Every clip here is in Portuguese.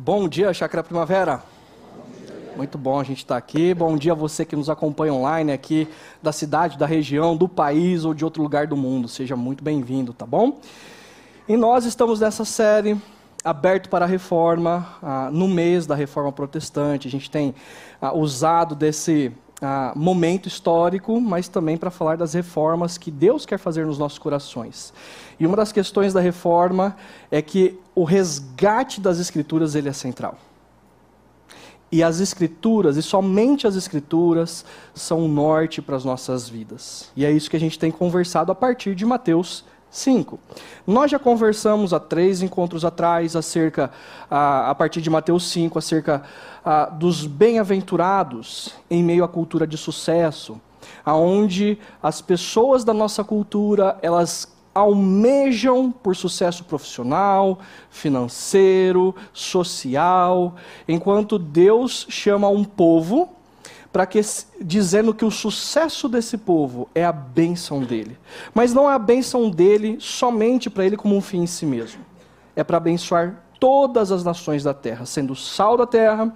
Bom dia, Chácara Primavera. Muito bom a gente estar aqui. Bom dia a você que nos acompanha online aqui da cidade, da região, do país ou de outro lugar do mundo. Seja muito bem-vindo, tá bom? E nós estamos nessa série aberto para a reforma, ah, no mês da reforma protestante. A gente tem ah, usado desse ah, momento histórico, mas também para falar das reformas que Deus quer fazer nos nossos corações. E uma das questões da reforma é que o resgate das escrituras ele é central. E as escrituras, e somente as escrituras, são o norte para as nossas vidas. E é isso que a gente tem conversado a partir de Mateus 5. Nós já conversamos há três encontros atrás, acerca, a, a partir de Mateus 5, acerca a, dos bem-aventurados em meio à cultura de sucesso, aonde as pessoas da nossa cultura, elas almejam por sucesso profissional, financeiro, social, enquanto Deus chama um povo para que dizendo que o sucesso desse povo é a bênção dele. Mas não é a bênção dele somente para ele como um fim em si mesmo. É para abençoar todas as nações da terra, sendo sal da terra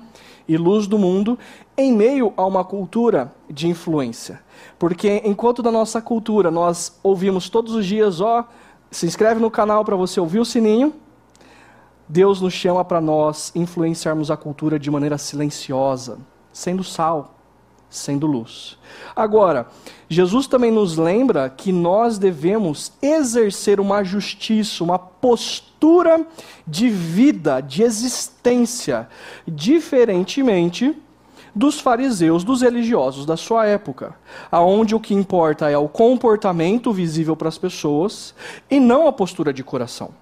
e luz do mundo, em meio a uma cultura de influência. Porque enquanto da nossa cultura nós ouvimos todos os dias, ó, se inscreve no canal para você ouvir o sininho, Deus nos chama para nós influenciarmos a cultura de maneira silenciosa, sendo sal, sendo luz. Agora, Jesus também nos lembra que nós devemos exercer uma justiça, uma postura de vida, de existência, diferentemente dos fariseus, dos religiosos da sua época, aonde o que importa é o comportamento visível para as pessoas e não a postura de coração.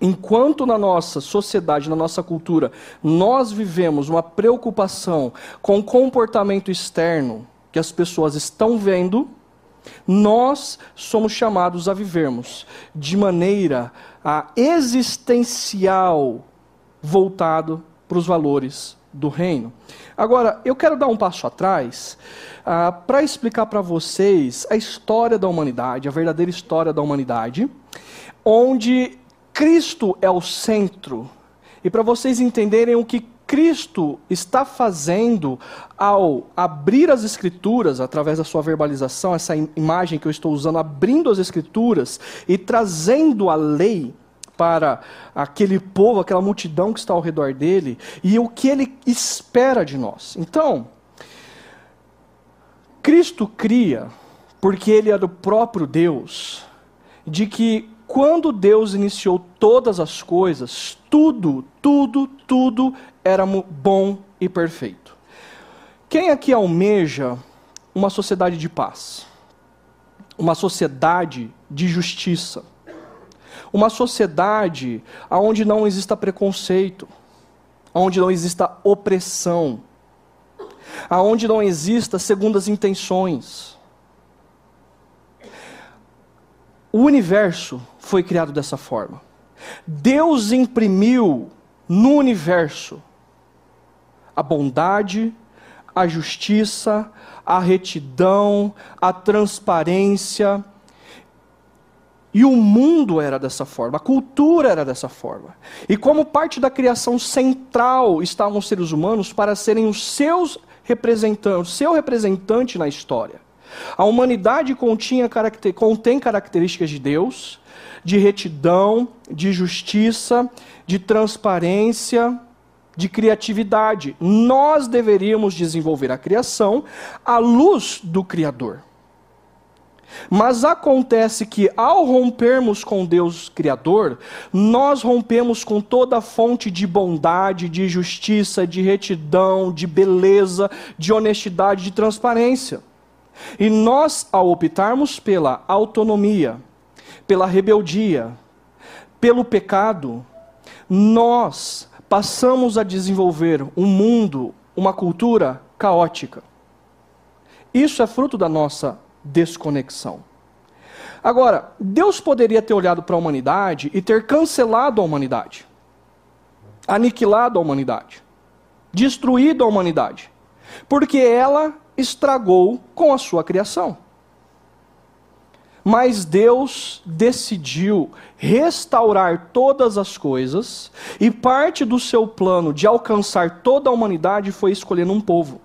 Enquanto na nossa sociedade, na nossa cultura, nós vivemos uma preocupação com o comportamento externo que as pessoas estão vendo, nós somos chamados a vivermos de maneira a existencial voltado para os valores do reino. Agora, eu quero dar um passo atrás ah, para explicar para vocês a história da humanidade, a verdadeira história da humanidade, onde Cristo é o centro. E para vocês entenderem o que Cristo está fazendo ao abrir as Escrituras, através da sua verbalização, essa imagem que eu estou usando, abrindo as Escrituras e trazendo a lei para aquele povo, aquela multidão que está ao redor dele, e o que ele espera de nós. Então, Cristo cria, porque ele é do próprio Deus, de que quando Deus iniciou todas as coisas, tudo, tudo, tudo era bom e perfeito. Quem aqui almeja uma sociedade de paz? Uma sociedade de justiça? Uma sociedade onde não exista preconceito, onde não exista opressão, aonde não exista segundas intenções. O universo foi criado dessa forma. Deus imprimiu no universo a bondade, a justiça, a retidão, a transparência. E o mundo era dessa forma, a cultura era dessa forma. E como parte da criação central estavam os seres humanos para serem os seus representantes, o seu representante na história. A humanidade continha, contém características de Deus, de retidão, de justiça, de transparência, de criatividade. Nós deveríamos desenvolver a criação à luz do Criador. Mas acontece que, ao rompermos com Deus Criador, nós rompemos com toda a fonte de bondade, de justiça, de retidão, de beleza, de honestidade, de transparência. E nós, ao optarmos pela autonomia, pela rebeldia, pelo pecado, nós passamos a desenvolver um mundo, uma cultura caótica. Isso é fruto da nossa desconexão. Agora, Deus poderia ter olhado para a humanidade e ter cancelado a humanidade, aniquilado a humanidade, destruído a humanidade, porque ela estragou com a sua criação. Mas Deus decidiu restaurar todas as coisas, e parte do seu plano de alcançar toda a humanidade foi escolhendo um povo.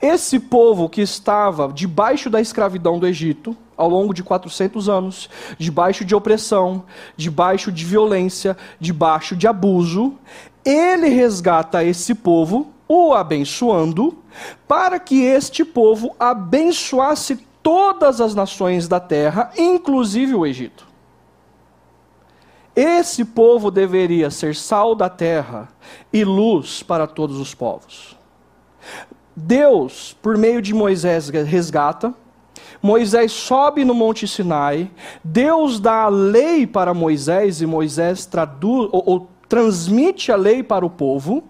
Esse povo que estava debaixo da escravidão do Egito, ao longo de 400 anos, debaixo de opressão, debaixo de violência, debaixo de abuso, ele resgata esse povo, o abençoando, para que este povo abençoasse todas as nações da terra, inclusive o Egito. Esse povo deveria ser sal da terra e luz para todos os povos. Deus, por meio de Moisés, resgata. Moisés sobe no Monte Sinai. Deus dá a lei para Moisés e Moisés traduz, ou, ou transmite a lei para o povo.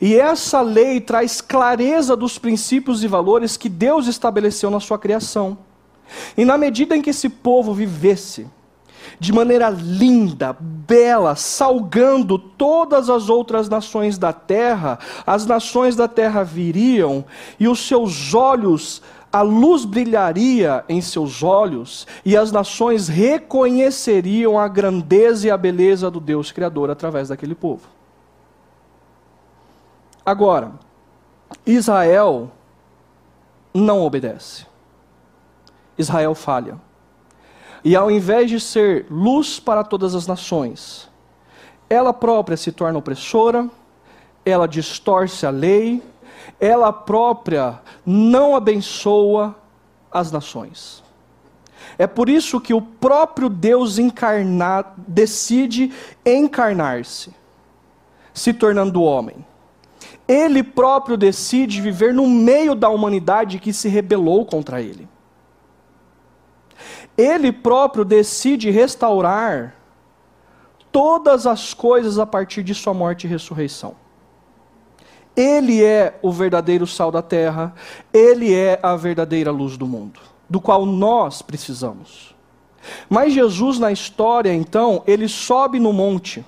E essa lei traz clareza dos princípios e valores que Deus estabeleceu na sua criação. E na medida em que esse povo vivesse de maneira linda, bela, salgando todas as outras nações da terra, as nações da terra viriam e os seus olhos a luz brilharia em seus olhos e as nações reconheceriam a grandeza e a beleza do Deus Criador através daquele povo. Agora, Israel não obedece. Israel falha. E ao invés de ser luz para todas as nações, ela própria se torna opressora, ela distorce a lei, ela própria não abençoa as nações. É por isso que o próprio Deus encarnado decide encarnar-se, se tornando homem. Ele próprio decide viver no meio da humanidade que se rebelou contra ele. Ele próprio decide restaurar todas as coisas a partir de sua morte e ressurreição. Ele é o verdadeiro sal da terra, ele é a verdadeira luz do mundo, do qual nós precisamos. Mas Jesus, na história, então, ele sobe no monte,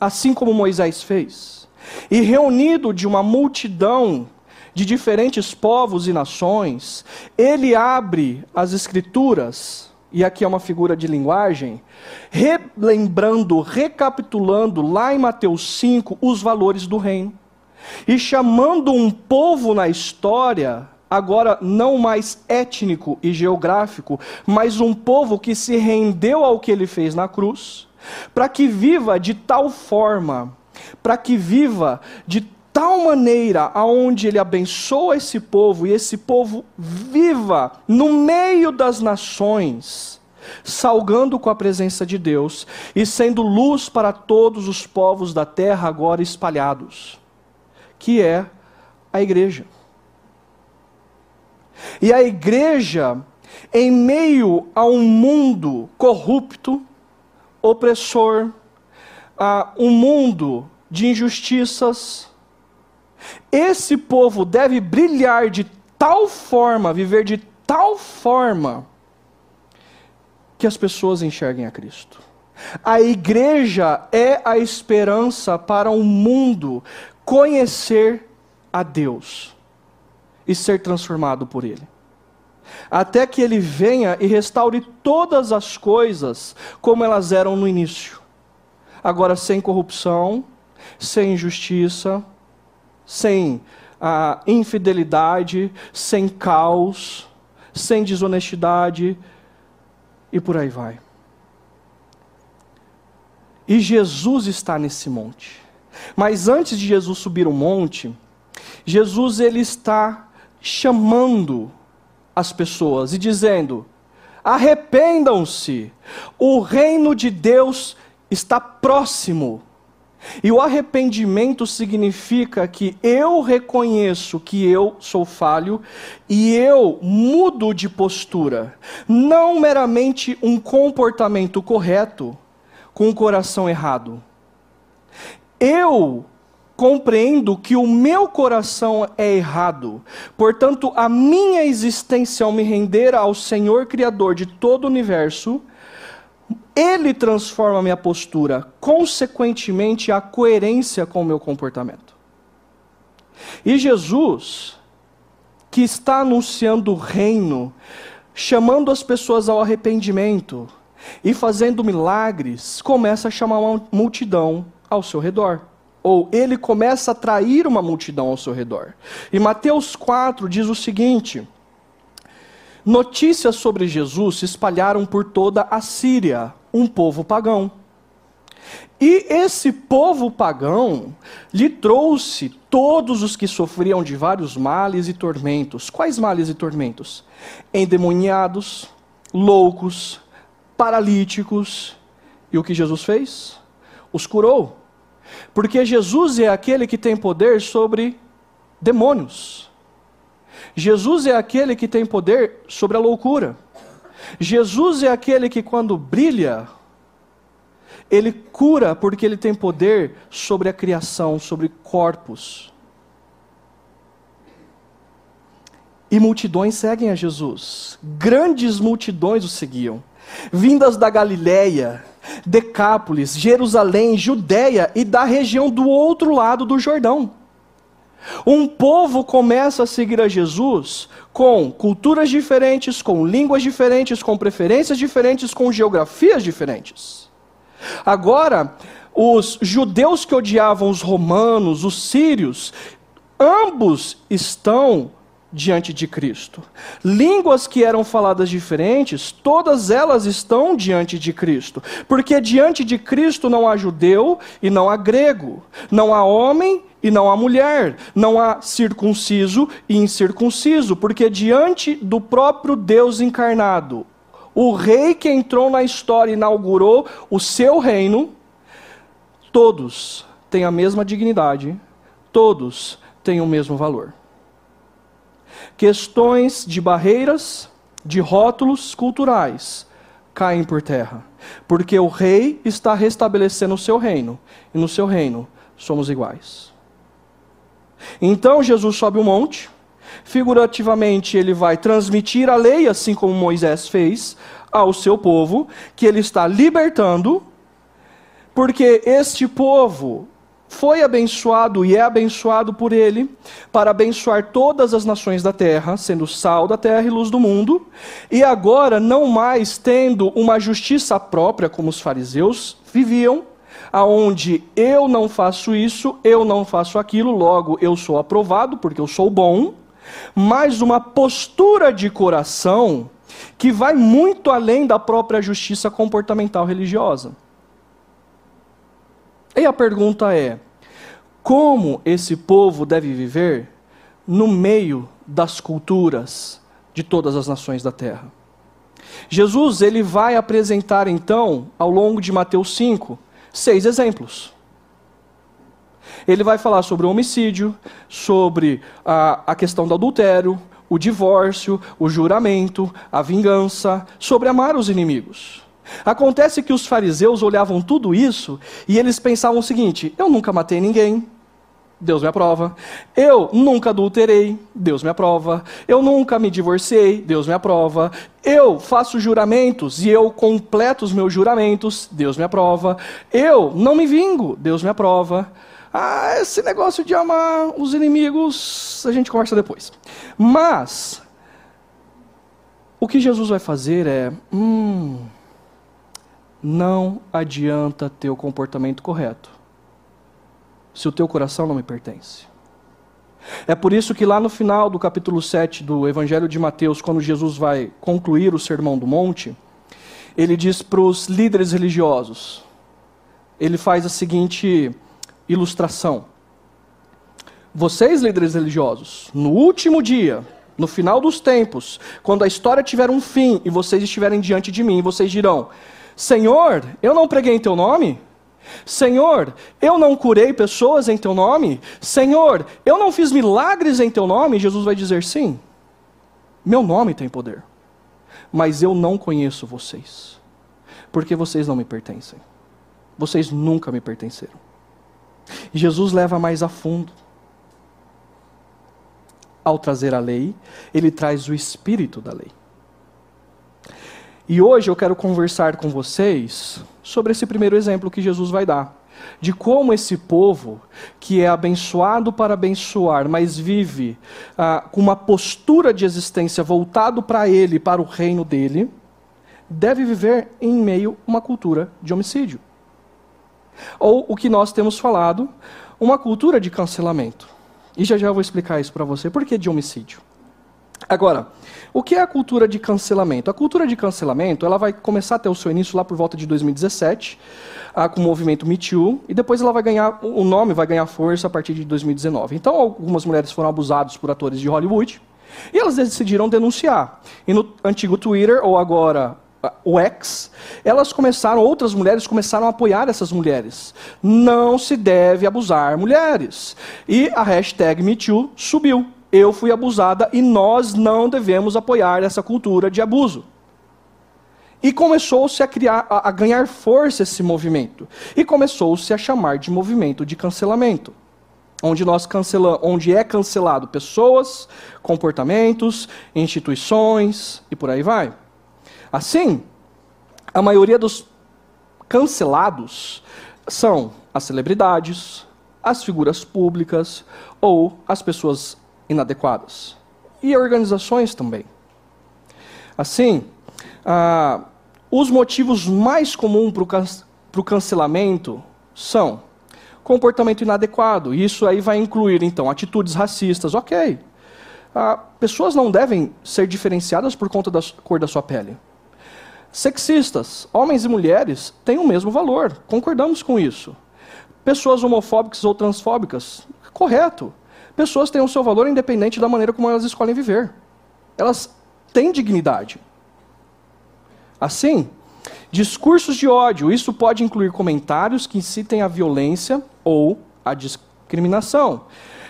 assim como Moisés fez, e reunido de uma multidão de diferentes povos e nações, ele abre as escrituras, e aqui é uma figura de linguagem, relembrando, recapitulando lá em Mateus 5 os valores do reino. E chamando um povo na história, agora não mais étnico e geográfico, mas um povo que se rendeu ao que ele fez na cruz, para que viva de tal forma, para que viva de tal maneira aonde ele abençoa esse povo e esse povo viva no meio das nações, salgando com a presença de Deus e sendo luz para todos os povos da terra agora espalhados, que é a igreja. E a igreja, em meio a um mundo corrupto, opressor, a um mundo de injustiças, esse povo deve brilhar de tal forma, viver de tal forma, que as pessoas enxerguem a Cristo. A igreja é a esperança para o um mundo conhecer a Deus e ser transformado por Ele. Até que Ele venha e restaure todas as coisas como elas eram no início. Agora, sem corrupção, sem injustiça, sem a infidelidade, sem caos, sem desonestidade e por aí vai. E Jesus está nesse monte. Mas antes de Jesus subir o monte, Jesus ele está chamando as pessoas e dizendo: arrependam-se, o reino de Deus está próximo. E o arrependimento significa que eu reconheço que eu sou falho e eu mudo de postura. Não meramente um comportamento correto com o coração errado. Eu compreendo que o meu coração é errado. Portanto, a minha existência ao me render ao Senhor Criador de todo o universo ele transforma minha postura, consequentemente, a coerência com o meu comportamento. E Jesus, que está anunciando o reino, chamando as pessoas ao arrependimento e fazendo milagres, começa a chamar uma multidão ao seu redor. Ou ele começa a atrair uma multidão ao seu redor. E Mateus 4 diz o seguinte: Notícias sobre Jesus se espalharam por toda a Síria, um povo pagão. E esse povo pagão lhe trouxe todos os que sofriam de vários males e tormentos. Quais males e tormentos? Endemoniados, loucos, paralíticos. E o que Jesus fez? Os curou. Porque Jesus é aquele que tem poder sobre demônios. Jesus é aquele que tem poder sobre a loucura. Jesus é aquele que, quando brilha, ele cura porque ele tem poder sobre a criação, sobre corpos. E multidões seguem a Jesus. Grandes multidões o seguiam. Vindas da Galiléia, Decápolis, Jerusalém, Judéia e da região do outro lado do Jordão. Um povo começa a seguir a Jesus com culturas diferentes, com línguas diferentes, com preferências diferentes, com geografias diferentes. Agora, os judeus que odiavam os romanos, os sírios, ambos estão diante de Cristo. Línguas que eram faladas diferentes, todas elas estão diante de Cristo. Porque diante de Cristo não há judeu e não há grego, não há homem e não há mulher, não há circunciso e incircunciso, porque diante do próprio Deus encarnado, o rei que entrou na história e inaugurou o seu reino, todos têm a mesma dignidade, todos têm o mesmo valor questões de barreiras, de rótulos culturais caem por terra, porque o rei está restabelecendo o seu reino, e no seu reino somos iguais. Então Jesus sobe o um monte, figurativamente ele vai transmitir a lei, assim como Moisés fez, ao seu povo, que ele está libertando, porque este povo foi abençoado e é abençoado por ele, para abençoar todas as nações da terra, sendo sal da terra e luz do mundo, e agora não mais tendo uma justiça própria, como os fariseus viviam, aonde eu não faço isso, eu não faço aquilo, logo eu sou aprovado porque eu sou bom, mas uma postura de coração que vai muito além da própria justiça comportamental religiosa. E a pergunta é: como esse povo deve viver no meio das culturas de todas as nações da terra? Jesus ele vai apresentar então, ao longo de Mateus 5, seis exemplos. Ele vai falar sobre o homicídio, sobre a, a questão do adultério, o divórcio, o juramento, a vingança, sobre amar os inimigos. Acontece que os fariseus olhavam tudo isso e eles pensavam o seguinte: eu nunca matei ninguém, Deus me aprova. Eu nunca adulterei, Deus me aprova. Eu nunca me divorciei, Deus me aprova. Eu faço juramentos e eu completo os meus juramentos, Deus me aprova. Eu não me vingo, Deus me aprova. Ah, esse negócio de amar os inimigos, a gente conversa depois. Mas, o que Jesus vai fazer é: hum, não adianta ter o comportamento correto, se o teu coração não me pertence. É por isso que lá no final do capítulo 7 do Evangelho de Mateus, quando Jesus vai concluir o Sermão do Monte, ele diz para os líderes religiosos, ele faz a seguinte ilustração. Vocês, líderes religiosos, no último dia, no final dos tempos, quando a história tiver um fim e vocês estiverem diante de mim, vocês dirão: Senhor, eu não preguei em teu nome? Senhor, eu não curei pessoas em teu nome? Senhor, eu não fiz milagres em teu nome? Jesus vai dizer sim. Meu nome tem poder. Mas eu não conheço vocês. Porque vocês não me pertencem. Vocês nunca me pertenceram. Jesus leva mais a fundo. Ao trazer a lei, ele traz o espírito da lei. E hoje eu quero conversar com vocês sobre esse primeiro exemplo que Jesus vai dar. de como esse povo, que é abençoado para abençoar, mas vive ah, com uma postura de existência voltado para ele, para o reino dele, deve viver em meio a uma cultura de homicídio. Ou o que nós temos falado, uma cultura de cancelamento. E já já eu vou explicar isso para você. Por que de homicídio? Agora, o que é a cultura de cancelamento? A cultura de cancelamento ela vai começar a ter o seu início lá por volta de 2017, ah, com o movimento Me Too, e depois ela vai ganhar, o nome vai ganhar força a partir de 2019. Então, algumas mulheres foram abusadas por atores de Hollywood, e elas decidiram denunciar. E no antigo Twitter, ou agora ah, o X, elas começaram, outras mulheres começaram a apoiar essas mulheres. Não se deve abusar mulheres. E a hashtag MeToo subiu eu fui abusada e nós não devemos apoiar essa cultura de abuso. E começou-se a criar, a, a ganhar força esse movimento. E começou-se a chamar de movimento de cancelamento. Onde nós onde é cancelado pessoas, comportamentos, instituições e por aí vai. Assim, a maioria dos cancelados são as celebridades, as figuras públicas ou as pessoas inadequadas. E organizações também. Assim, ah, os motivos mais comuns para o cancelamento são comportamento inadequado. Isso aí vai incluir, então, atitudes racistas. Ok. Ah, pessoas não devem ser diferenciadas por conta da cor da sua pele. Sexistas, homens e mulheres, têm o mesmo valor. Concordamos com isso. Pessoas homofóbicas ou transfóbicas, correto. Pessoas têm o seu valor independente da maneira como elas escolhem viver. Elas têm dignidade. Assim, discursos de ódio, isso pode incluir comentários que incitem a violência ou a discriminação.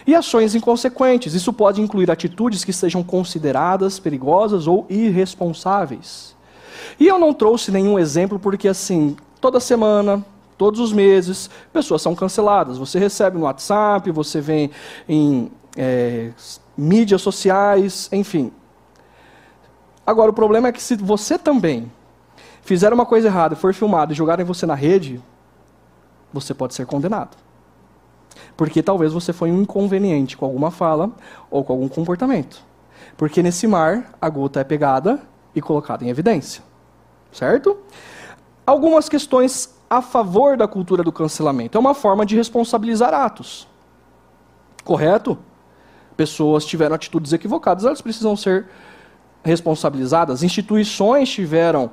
E ações inconsequentes, isso pode incluir atitudes que sejam consideradas perigosas ou irresponsáveis. E eu não trouxe nenhum exemplo porque, assim, toda semana, Todos os meses, pessoas são canceladas. Você recebe no WhatsApp, você vê em é, mídias sociais, enfim. Agora, o problema é que se você também fizer uma coisa errada, for filmado e jogarem você na rede, você pode ser condenado. Porque talvez você foi um inconveniente com alguma fala ou com algum comportamento. Porque nesse mar, a gota é pegada e colocada em evidência. Certo? Algumas questões a favor da cultura do cancelamento. É uma forma de responsabilizar atos. Correto? Pessoas tiveram atitudes equivocadas, elas precisam ser responsabilizadas. Instituições tiveram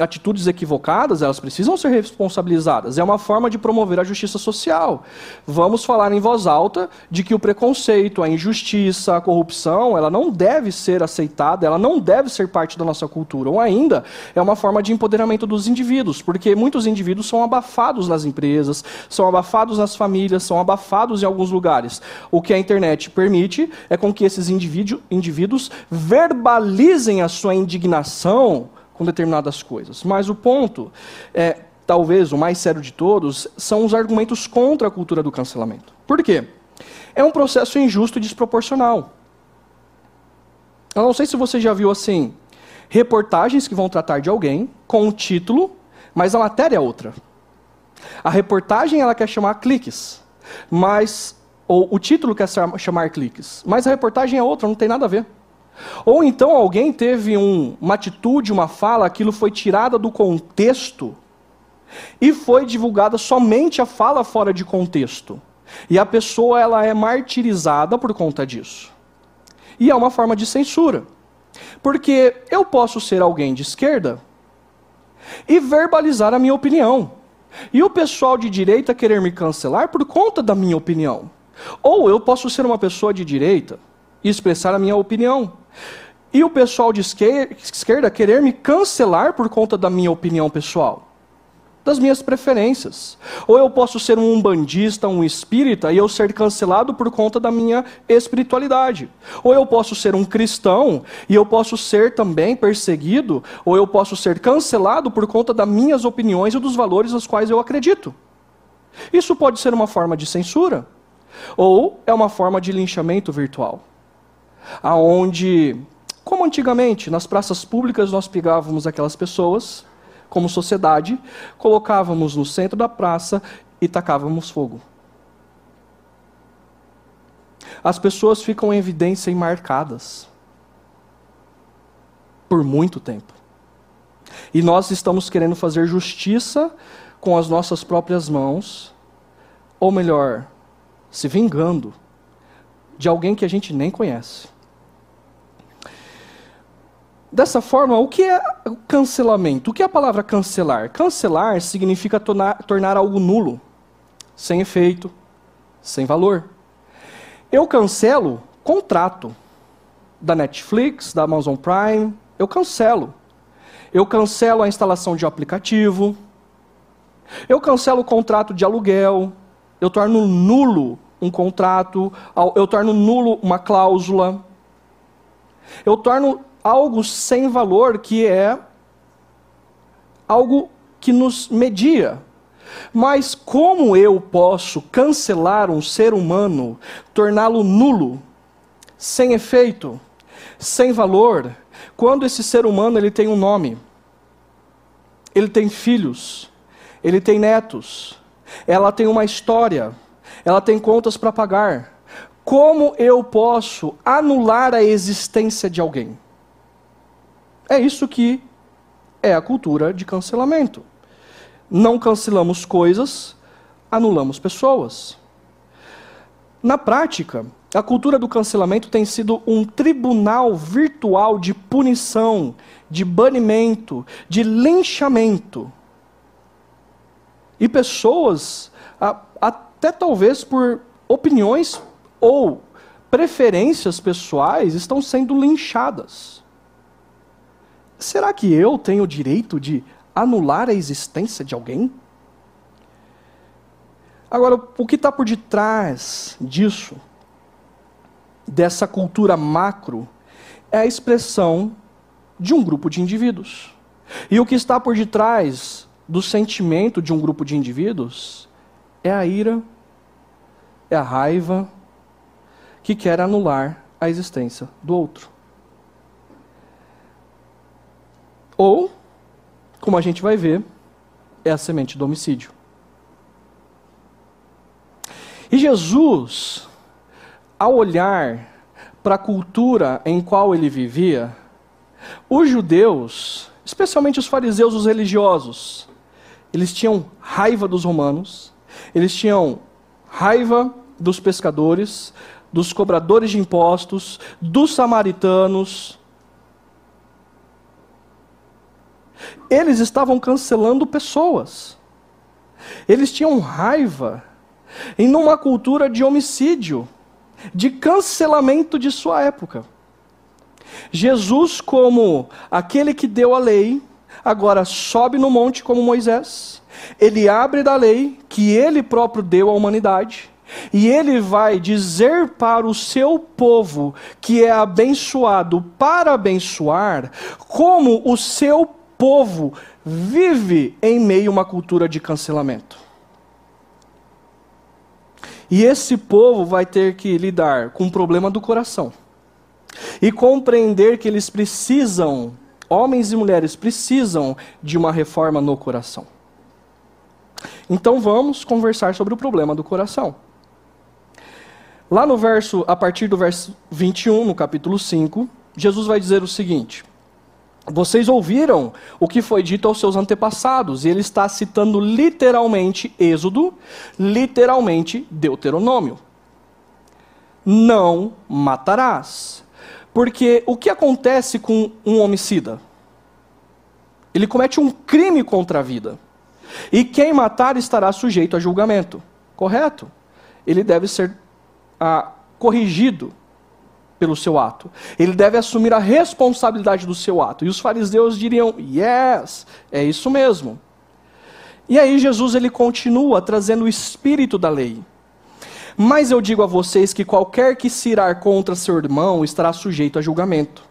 atitudes equivocadas, elas precisam ser responsabilizadas. É uma forma de promover a justiça social. Vamos falar em voz alta de que o preconceito, a injustiça, a corrupção, ela não deve ser aceitada, ela não deve ser parte da nossa cultura. Ou ainda, é uma forma de empoderamento dos indivíduos, porque muitos indivíduos são abafados nas empresas, são abafados nas famílias, são abafados em alguns lugares. O que a internet permite é com que esses indivíduos verbalizem a sua indignação com determinadas coisas. Mas o ponto, é, talvez o mais sério de todos, são os argumentos contra a cultura do cancelamento. Por quê? É um processo injusto e desproporcional. Eu não sei se você já viu assim, reportagens que vão tratar de alguém com um título, mas a matéria é outra. A reportagem ela quer chamar cliques, mas ou o título quer chamar cliques, mas a reportagem é outra, não tem nada a ver. Ou então alguém teve um, uma atitude, uma fala, aquilo foi tirada do contexto e foi divulgada somente a fala fora de contexto. E a pessoa ela é martirizada por conta disso. E é uma forma de censura. Porque eu posso ser alguém de esquerda e verbalizar a minha opinião. E o pessoal de direita querer me cancelar por conta da minha opinião. Ou eu posso ser uma pessoa de direita expressar a minha opinião. E o pessoal de esquerda querer me cancelar por conta da minha opinião pessoal, das minhas preferências. Ou eu posso ser um umbandista, um espírita, e eu ser cancelado por conta da minha espiritualidade. Ou eu posso ser um cristão, e eu posso ser também perseguido, ou eu posso ser cancelado por conta das minhas opiniões e dos valores aos quais eu acredito. Isso pode ser uma forma de censura, ou é uma forma de linchamento virtual aonde, como antigamente, nas praças públicas nós pegávamos aquelas pessoas, como sociedade, colocávamos no centro da praça e tacávamos fogo. As pessoas ficam em evidência e marcadas por muito tempo. E nós estamos querendo fazer justiça com as nossas próprias mãos, ou melhor, se vingando de alguém que a gente nem conhece. Dessa forma, o que é cancelamento? O que é a palavra cancelar? Cancelar significa tornar, tornar algo nulo, sem efeito, sem valor. Eu cancelo contrato da Netflix, da Amazon Prime, eu cancelo. Eu cancelo a instalação de um aplicativo. Eu cancelo o contrato de aluguel. Eu torno nulo um contrato. Eu torno nulo uma cláusula. Eu torno algo sem valor que é algo que nos media. Mas como eu posso cancelar um ser humano, torná-lo nulo, sem efeito, sem valor, quando esse ser humano ele tem um nome, ele tem filhos, ele tem netos, ela tem uma história, ela tem contas para pagar. Como eu posso anular a existência de alguém? É isso que é a cultura de cancelamento. Não cancelamos coisas, anulamos pessoas. Na prática, a cultura do cancelamento tem sido um tribunal virtual de punição, de banimento, de linchamento. E pessoas, até talvez por opiniões ou preferências pessoais, estão sendo linchadas. Será que eu tenho o direito de anular a existência de alguém? Agora, o que está por detrás disso, dessa cultura macro, é a expressão de um grupo de indivíduos. E o que está por detrás do sentimento de um grupo de indivíduos é a ira, é a raiva, que quer anular a existência do outro. Ou, como a gente vai ver, é a semente do homicídio. E Jesus, ao olhar para a cultura em qual ele vivia, os judeus, especialmente os fariseus, os religiosos, eles tinham raiva dos romanos, eles tinham raiva dos pescadores, dos cobradores de impostos, dos samaritanos, Eles estavam cancelando pessoas. Eles tinham raiva em uma cultura de homicídio, de cancelamento de sua época. Jesus, como aquele que deu a lei, agora sobe no monte como Moisés. Ele abre da lei que ele próprio deu à humanidade. E ele vai dizer para o seu povo, que é abençoado para abençoar, como o seu povo vive em meio a uma cultura de cancelamento. E esse povo vai ter que lidar com o problema do coração. E compreender que eles precisam, homens e mulheres precisam de uma reforma no coração. Então vamos conversar sobre o problema do coração. Lá no verso, a partir do verso 21, no capítulo 5, Jesus vai dizer o seguinte: vocês ouviram o que foi dito aos seus antepassados, e ele está citando literalmente Êxodo, literalmente Deuteronômio. Não matarás. Porque o que acontece com um homicida? Ele comete um crime contra a vida. E quem matar estará sujeito a julgamento. Correto? Ele deve ser ah, corrigido pelo seu ato. Ele deve assumir a responsabilidade do seu ato. E os fariseus diriam: "Yes, é isso mesmo". E aí Jesus ele continua trazendo o espírito da lei. Mas eu digo a vocês que qualquer que se irar contra seu irmão estará sujeito a julgamento.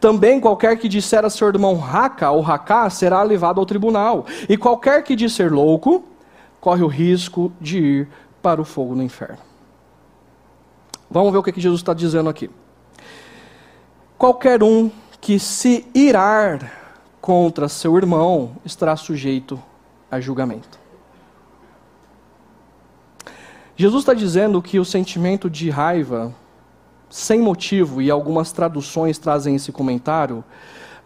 Também qualquer que disser a seu irmão raca ou racá será levado ao tribunal. E qualquer que disser louco corre o risco de ir para o fogo no inferno. Vamos ver o que Jesus está dizendo aqui. Qualquer um que se irar contra seu irmão estará sujeito a julgamento. Jesus está dizendo que o sentimento de raiva, sem motivo, e algumas traduções trazem esse comentário,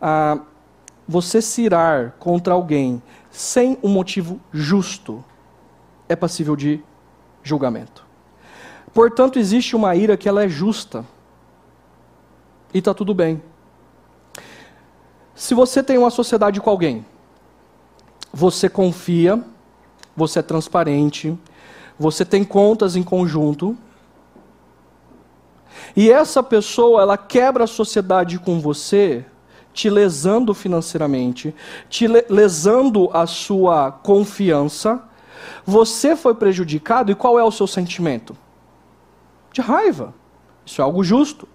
ah, você se irar contra alguém sem um motivo justo é passível de julgamento. Portanto, existe uma ira que ela é justa. E está tudo bem. Se você tem uma sociedade com alguém, você confia, você é transparente, você tem contas em conjunto, e essa pessoa, ela quebra a sociedade com você, te lesando financeiramente, te lesando a sua confiança, você foi prejudicado e qual é o seu sentimento? De raiva. Isso é algo justo.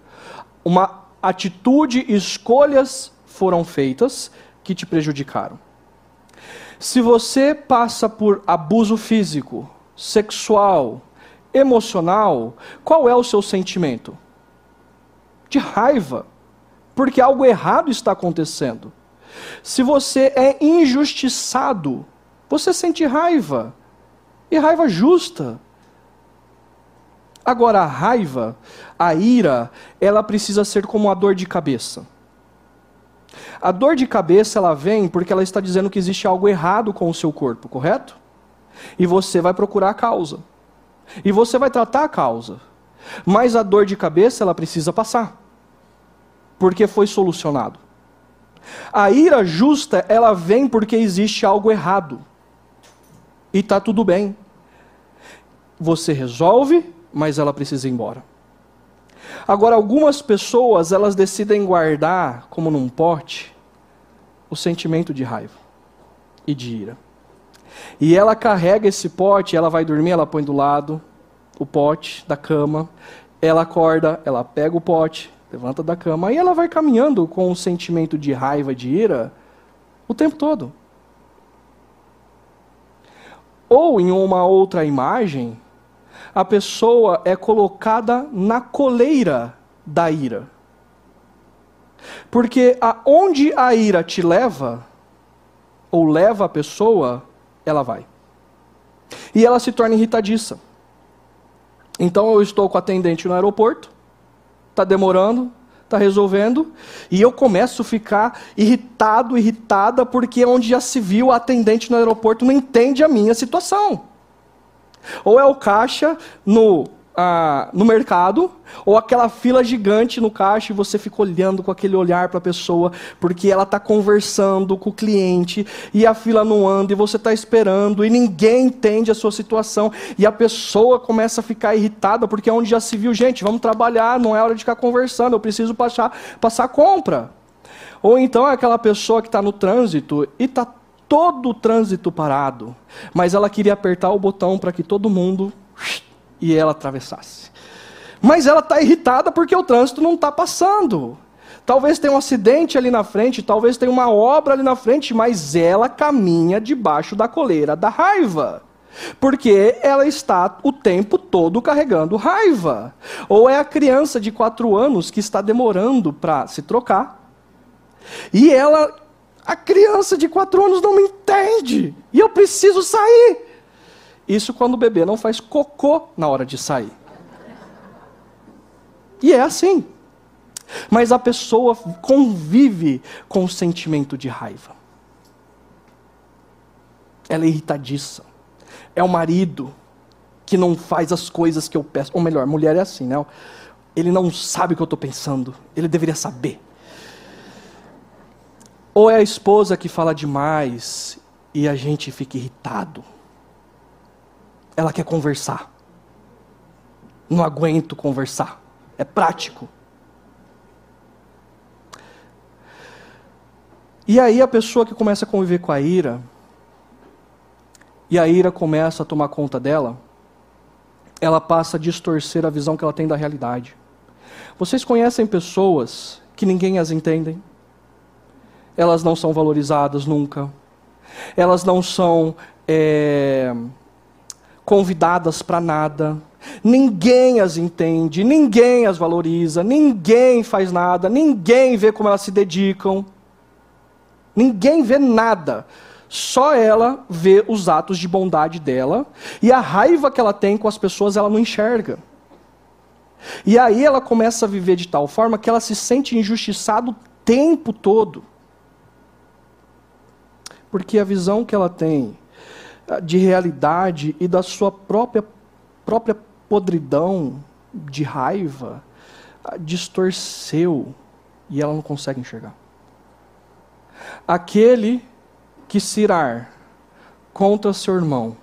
Uma atitude, escolhas foram feitas que te prejudicaram. Se você passa por abuso físico, sexual, emocional, qual é o seu sentimento? De raiva, porque algo errado está acontecendo. Se você é injustiçado, você sente raiva, e raiva justa. Agora, a raiva, a ira, ela precisa ser como a dor de cabeça. A dor de cabeça, ela vem porque ela está dizendo que existe algo errado com o seu corpo, correto? E você vai procurar a causa. E você vai tratar a causa. Mas a dor de cabeça, ela precisa passar. Porque foi solucionado. A ira justa, ela vem porque existe algo errado. E está tudo bem. Você resolve, mas ela precisa ir embora. Agora, algumas pessoas, elas decidem guardar, como num pote, o sentimento de raiva e de ira. E ela carrega esse pote, ela vai dormir, ela põe do lado o pote da cama, ela acorda, ela pega o pote, levanta da cama, e ela vai caminhando com o sentimento de raiva, de ira, o tempo todo. Ou em uma outra imagem, a pessoa é colocada na coleira da ira. Porque aonde a ira te leva, ou leva a pessoa, ela vai. E ela se torna irritadiça. Então eu estou com o atendente no aeroporto, está demorando, está resolvendo, e eu começo a ficar irritado, irritada, porque onde já se viu, a atendente no aeroporto não entende a minha situação. Ou é o caixa no, ah, no mercado, ou aquela fila gigante no caixa e você fica olhando com aquele olhar para a pessoa, porque ela está conversando com o cliente e a fila não anda e você está esperando e ninguém entende a sua situação e a pessoa começa a ficar irritada porque é onde já se viu, gente, vamos trabalhar, não é hora de ficar conversando, eu preciso passar, passar compra. Ou então é aquela pessoa que está no trânsito e está todo o trânsito parado, mas ela queria apertar o botão para que todo mundo e ela atravessasse. Mas ela está irritada porque o trânsito não está passando. Talvez tenha um acidente ali na frente, talvez tenha uma obra ali na frente, mas ela caminha debaixo da coleira da raiva. Porque ela está o tempo todo carregando raiva. Ou é a criança de quatro anos que está demorando para se trocar. E ela a criança de quatro anos não me entende. E eu preciso sair. Isso quando o bebê não faz cocô na hora de sair. E é assim. Mas a pessoa convive com o sentimento de raiva. Ela é irritadiça. É o marido que não faz as coisas que eu peço. Ou melhor, mulher é assim, né? Ele não sabe o que eu estou pensando. Ele deveria saber. Ou é a esposa que fala demais e a gente fica irritado. Ela quer conversar. Não aguento conversar. É prático. E aí a pessoa que começa a conviver com a ira, e a ira começa a tomar conta dela, ela passa a distorcer a visão que ela tem da realidade. Vocês conhecem pessoas que ninguém as entendem? elas não são valorizadas nunca. Elas não são é, convidadas para nada. Ninguém as entende, ninguém as valoriza, ninguém faz nada, ninguém vê como elas se dedicam. Ninguém vê nada. Só ela vê os atos de bondade dela e a raiva que ela tem com as pessoas ela não enxerga. E aí ela começa a viver de tal forma que ela se sente injustiçada o tempo todo. Porque a visão que ela tem de realidade e da sua própria, própria podridão de raiva ah, distorceu e ela não consegue enxergar. Aquele que se irar contra seu irmão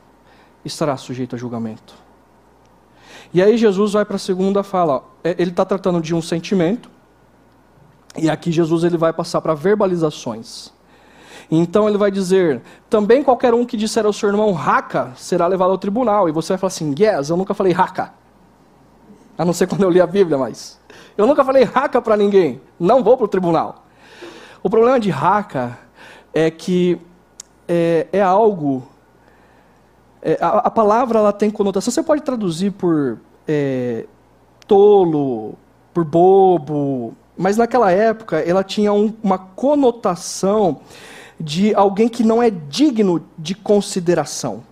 estará sujeito a julgamento. E aí Jesus vai para a segunda fala. É, ele está tratando de um sentimento. E aqui Jesus ele vai passar para verbalizações. Então ele vai dizer: também qualquer um que disser ao seu irmão raca será levado ao tribunal. E você vai falar assim: yes, eu nunca falei raca. A não ser quando eu li a Bíblia, mas. Eu nunca falei raca para ninguém. Não vou para o tribunal. O problema de raca é que é, é algo é, a, a, palavra ela tem conotação. Você pode traduzir por é, tolo, por bobo, mas naquela época ela tinha um, uma conotação de alguém que não é digno de consideração.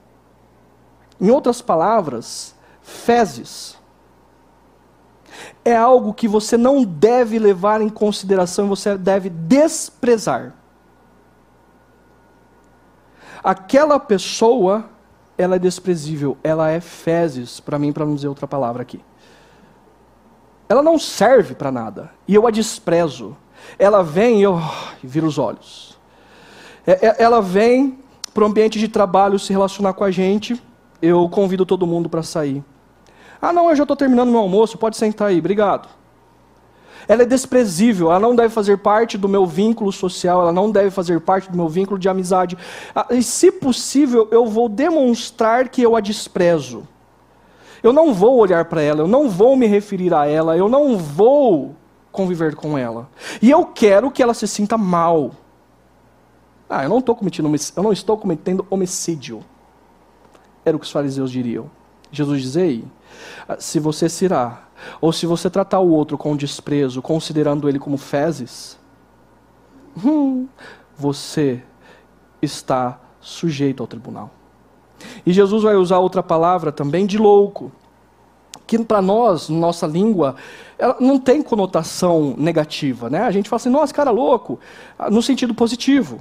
Em outras palavras, fezes é algo que você não deve levar em consideração, você deve desprezar. Aquela pessoa ela é desprezível, ela é fezes, para mim, para não dizer outra palavra aqui. Ela não serve para nada, e eu a desprezo. Ela vem e eu viro os olhos. É, é, ela vem para o ambiente de trabalho se relacionar com a gente, eu convido todo mundo para sair. Ah, não, eu já estou terminando meu almoço, pode sentar aí, obrigado ela é desprezível, ela não deve fazer parte do meu vínculo social, ela não deve fazer parte do meu vínculo de amizade. Ah, e, se possível, eu vou demonstrar que eu a desprezo. Eu não vou olhar para ela, eu não vou me referir a ela, eu não vou conviver com ela. E eu quero que ela se sinta mal. Ah, eu não, estou cometendo, eu não estou cometendo homicídio. Era o que os fariseus diriam. Jesus diz: ah, se você se irá ou se você tratar o outro com desprezo, considerando ele como fezes, hum, você está sujeito ao tribunal. E Jesus vai usar outra palavra também de louco, que para nós, nossa língua, ela não tem conotação negativa, né? A gente fala assim, nossa, cara louco, no sentido positivo.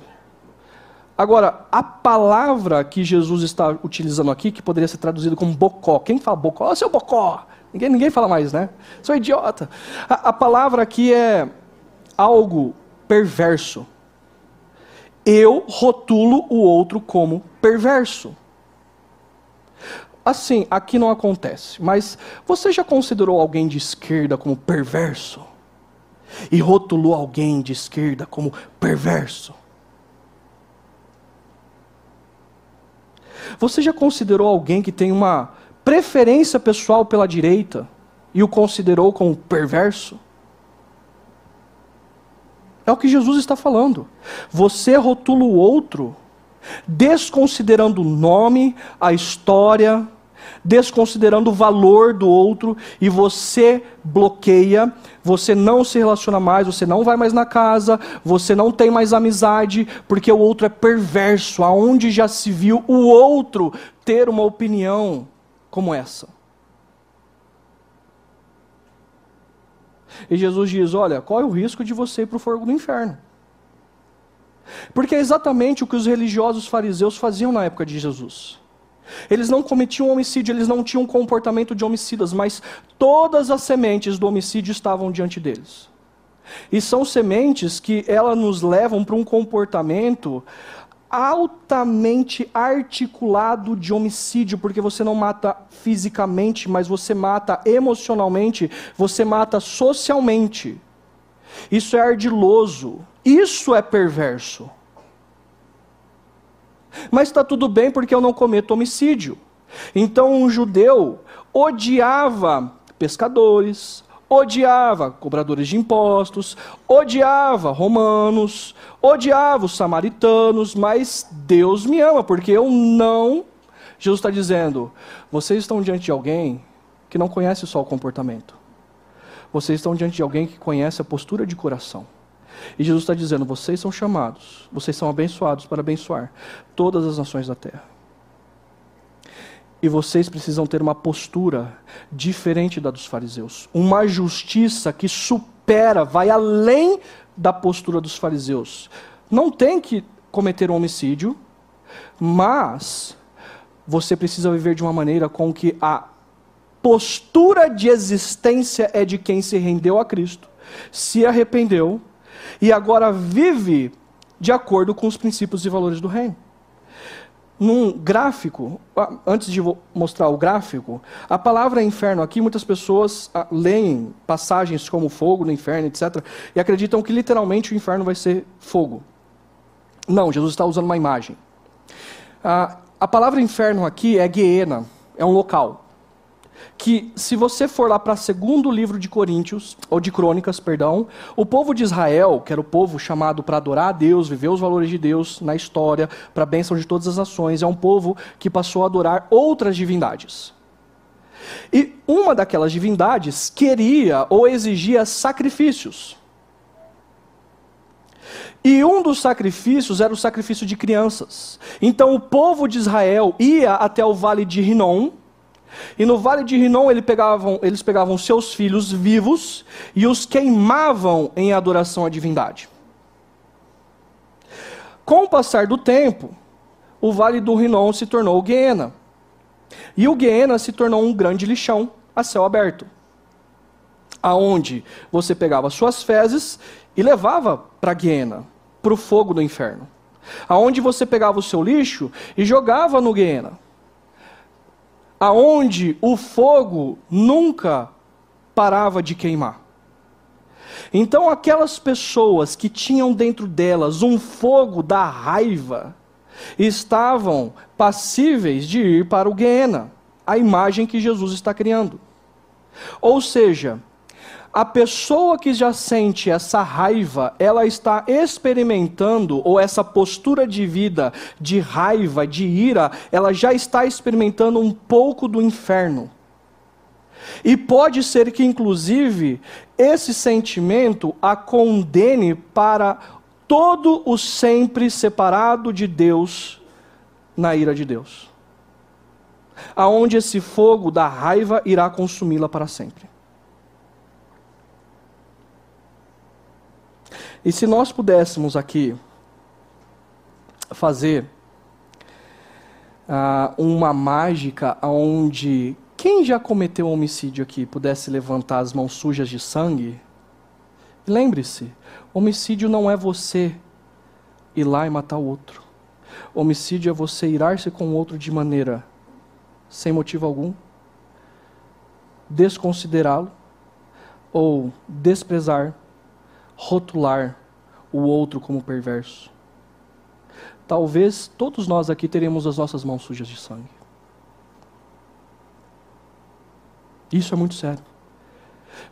Agora, a palavra que Jesus está utilizando aqui, que poderia ser traduzido como bocó. Quem fala bocó? Ô, seu bocó! Ninguém, ninguém fala mais, né? Sou idiota. A, a palavra aqui é algo perverso. Eu rotulo o outro como perverso. Assim, aqui não acontece, mas você já considerou alguém de esquerda como perverso? E rotulou alguém de esquerda como perverso? Você já considerou alguém que tem uma preferência pessoal pela direita e o considerou como perverso? É o que Jesus está falando. Você rotula o outro, desconsiderando o nome, a história, desconsiderando o valor do outro, e você bloqueia, você não se relaciona mais, você não vai mais na casa, você não tem mais amizade, porque o outro é perverso. Aonde já se viu o outro ter uma opinião como essa. E Jesus diz: Olha, qual é o risco de você ir para o fogo do inferno? Porque é exatamente o que os religiosos fariseus faziam na época de Jesus. Eles não cometiam homicídio, eles não tinham comportamento de homicidas, mas todas as sementes do homicídio estavam diante deles. E são sementes que elas nos levam para um comportamento altamente articulado de homicídio, porque você não mata fisicamente, mas você mata emocionalmente, você mata socialmente. Isso é ardiloso, isso é perverso. Mas está tudo bem porque eu não cometo homicídio. Então um judeu odiava pescadores, odiava cobradores de impostos, odiava romanos, odiava os samaritanos, mas Deus me ama, porque eu não. Jesus está dizendo: vocês estão diante de alguém que não conhece só o comportamento, vocês estão diante de alguém que conhece a postura de coração. E Jesus está dizendo: vocês são chamados, vocês são abençoados para abençoar todas as nações da terra. E vocês precisam ter uma postura diferente da dos fariseus. Uma justiça que supera, vai além da postura dos fariseus. Não tem que cometer um homicídio, mas você precisa viver de uma maneira com que a postura de existência é de quem se rendeu a Cristo, se arrependeu e agora vive de acordo com os princípios e valores do reino num gráfico, antes de mostrar o gráfico, a palavra inferno aqui, muitas pessoas ah, leem passagens como fogo no inferno, etc., e acreditam que literalmente o inferno vai ser fogo. Não, Jesus está usando uma imagem. Ah, a palavra inferno aqui é Guiena, é um local que se você for lá para o segundo livro de Coríntios, ou de Crônicas, perdão, o povo de Israel, que era o povo chamado para adorar a Deus, viver os valores de Deus na história, para a bênção de todas as nações, é um povo que passou a adorar outras divindades. E uma daquelas divindades queria ou exigia sacrifícios. E um dos sacrifícios era o sacrifício de crianças. Então o povo de Israel ia até o vale de Rinom, e no vale de Rinom eles pegavam, eles pegavam seus filhos vivos e os queimavam em adoração à divindade. Com o passar do tempo, o vale do Rinom se tornou Guiena. E o Guiena se tornou um grande lixão a céu aberto. Aonde você pegava suas fezes e levava para Guiena, para o fogo do inferno. Aonde você pegava o seu lixo e jogava no Guiena aonde o fogo nunca parava de queimar. Então, aquelas pessoas que tinham dentro delas um fogo da raiva, estavam passíveis de ir para o Guiena, a imagem que Jesus está criando. Ou seja, a pessoa que já sente essa raiva, ela está experimentando, ou essa postura de vida de raiva, de ira, ela já está experimentando um pouco do inferno. E pode ser que, inclusive, esse sentimento a condene para todo o sempre separado de Deus na ira de Deus. Aonde esse fogo da raiva irá consumi-la para sempre. E se nós pudéssemos aqui fazer uh, uma mágica onde quem já cometeu homicídio aqui pudesse levantar as mãos sujas de sangue, lembre-se, homicídio não é você ir lá e matar o outro. Homicídio é você irar-se com o outro de maneira sem motivo algum, desconsiderá-lo ou desprezar rotular o outro como perverso. Talvez todos nós aqui teremos as nossas mãos sujas de sangue. Isso é muito sério.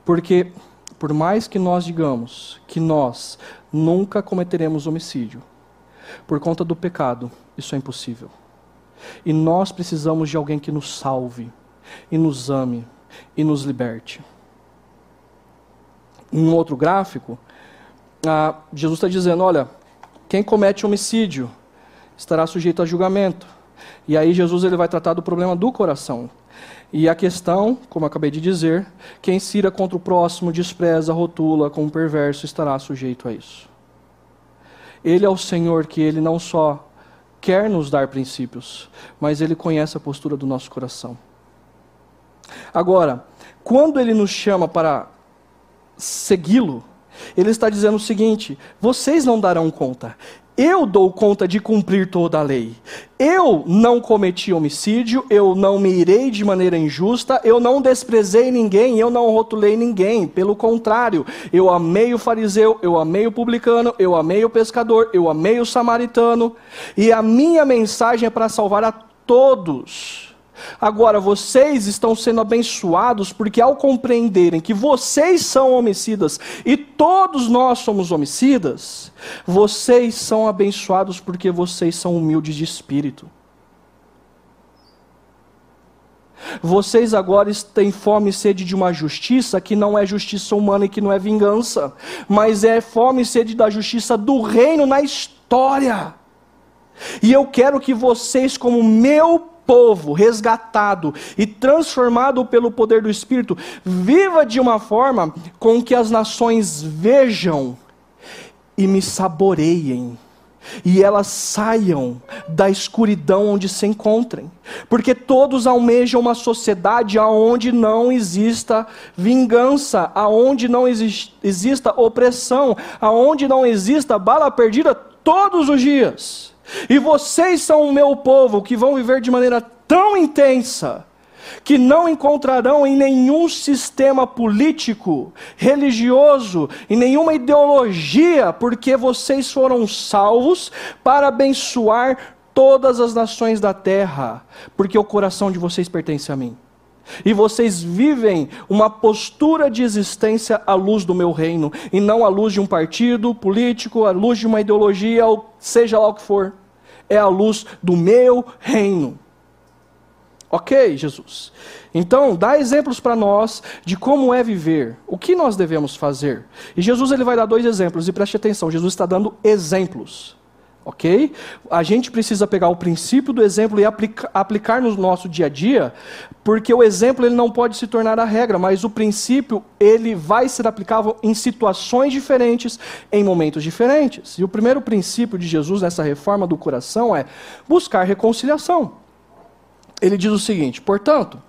Porque, por mais que nós digamos que nós nunca cometeremos homicídio, por conta do pecado, isso é impossível. E nós precisamos de alguém que nos salve, e nos ame, e nos liberte. Um outro gráfico, ah, Jesus está dizendo: olha, quem comete homicídio estará sujeito a julgamento. E aí Jesus ele vai tratar do problema do coração. E a questão, como acabei de dizer, quem se ira contra o próximo, despreza, rotula como perverso, estará sujeito a isso. Ele é o Senhor que ele não só quer nos dar princípios, mas ele conhece a postura do nosso coração. Agora, quando ele nos chama para segui-lo, ele está dizendo o seguinte: vocês não darão conta. Eu dou conta de cumprir toda a lei. Eu não cometi homicídio, eu não me irei de maneira injusta, eu não desprezei ninguém, eu não rotulei ninguém. Pelo contrário, eu amei o fariseu, eu amei o publicano, eu amei o pescador, eu amei o samaritano. E a minha mensagem é para salvar a todos. Agora, vocês estão sendo abençoados porque, ao compreenderem que vocês são homicidas e todos nós somos homicidas, vocês são abençoados porque vocês são humildes de espírito. Vocês agora têm fome e sede de uma justiça que não é justiça humana e que não é vingança, mas é fome e sede da justiça do reino na história. E eu quero que vocês, como meu povo resgatado e transformado pelo poder do Espírito, viva de uma forma com que as nações vejam e me saboreiem e elas saiam da escuridão onde se encontrem, porque todos almejam uma sociedade aonde não exista vingança, aonde não exista opressão, aonde não exista bala perdida todos os dias. E vocês são o meu povo que vão viver de maneira tão intensa que não encontrarão em nenhum sistema político, religioso, em nenhuma ideologia, porque vocês foram salvos para abençoar todas as nações da terra, porque o coração de vocês pertence a mim. E vocês vivem uma postura de existência à luz do meu reino, e não à luz de um partido político, à luz de uma ideologia, ou seja lá o que for. É a luz do meu reino. Ok, Jesus. Então, dá exemplos para nós de como é viver, o que nós devemos fazer. E Jesus ele vai dar dois exemplos, e preste atenção, Jesus está dando exemplos. Ok? A gente precisa pegar o princípio do exemplo e aplica, aplicar no nosso dia a dia, porque o exemplo ele não pode se tornar a regra, mas o princípio ele vai ser aplicável em situações diferentes, em momentos diferentes. E o primeiro princípio de Jesus nessa reforma do coração é buscar reconciliação ele diz o seguinte: portanto,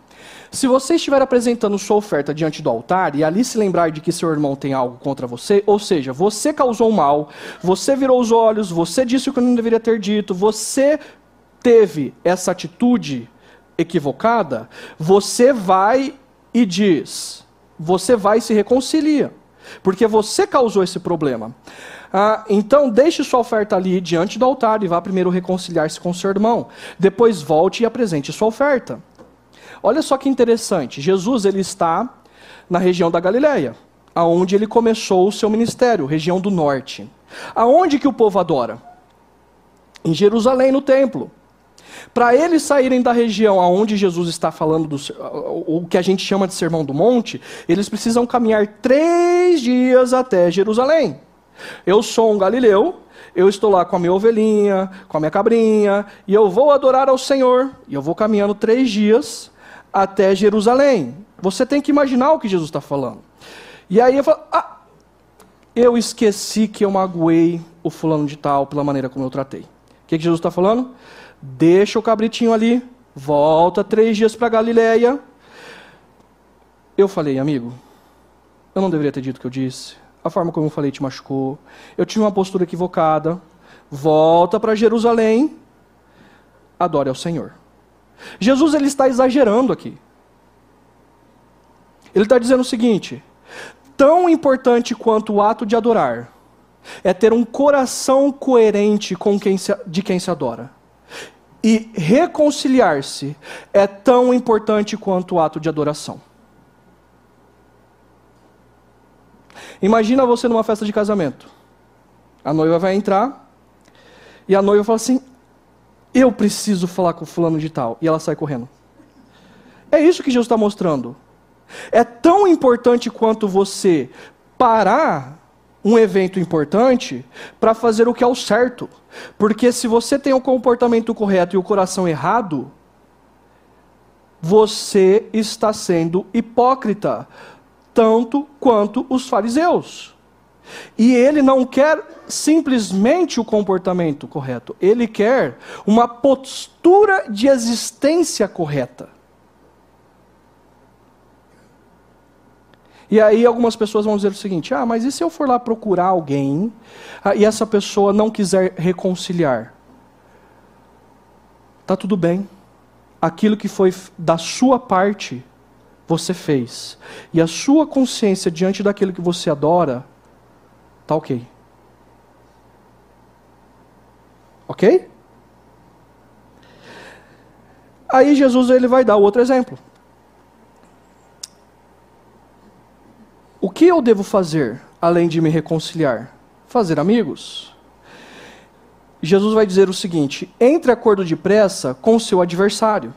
se você estiver apresentando sua oferta diante do altar e ali se lembrar de que seu irmão tem algo contra você, ou seja, você causou mal, você virou os olhos, você disse o que não deveria ter dito, você teve essa atitude equivocada, você vai e diz, você vai e se reconcilia, porque você causou esse problema. Ah, então, deixe sua oferta ali diante do altar e vá primeiro reconciliar-se com seu irmão. Depois volte e apresente sua oferta. Olha só que interessante. Jesus ele está na região da Galileia, aonde ele começou o seu ministério, região do norte. Aonde que o povo adora? Em Jerusalém, no templo. Para eles saírem da região aonde Jesus está falando, do, o que a gente chama de Sermão do Monte, eles precisam caminhar três dias até Jerusalém. Eu sou um galileu, eu estou lá com a minha ovelhinha, com a minha cabrinha, e eu vou adorar ao Senhor, e eu vou caminhando três dias até Jerusalém. Você tem que imaginar o que Jesus está falando. E aí eu falo, ah, eu esqueci que eu magoei o fulano de tal pela maneira como eu tratei. O que, que Jesus está falando? Deixa o cabritinho ali, volta três dias para Galiléia. Eu falei, amigo, eu não deveria ter dito o que eu disse a forma como eu falei te machucou, eu tive uma postura equivocada, volta para Jerusalém, adore ao Senhor. Jesus ele está exagerando aqui. Ele está dizendo o seguinte: tão importante quanto o ato de adorar é ter um coração coerente com quem se, de quem se adora. E reconciliar-se é tão importante quanto o ato de adoração. Imagina você numa festa de casamento. A noiva vai entrar e a noiva fala assim: Eu preciso falar com o fulano de tal. E ela sai correndo. É isso que Jesus está mostrando. É tão importante quanto você parar um evento importante para fazer o que é o certo. Porque se você tem o comportamento correto e o coração errado, você está sendo hipócrita tanto quanto os fariseus. E ele não quer simplesmente o comportamento correto, ele quer uma postura de existência correta. E aí algumas pessoas vão dizer o seguinte: ah, mas e se eu for lá procurar alguém ah, e essa pessoa não quiser reconciliar? Tá tudo bem. Aquilo que foi da sua parte você fez, e a sua consciência diante daquilo que você adora, está ok. Ok? Aí Jesus ele vai dar outro exemplo. O que eu devo fazer além de me reconciliar? Fazer amigos. Jesus vai dizer o seguinte: entre acordo depressa com o seu adversário.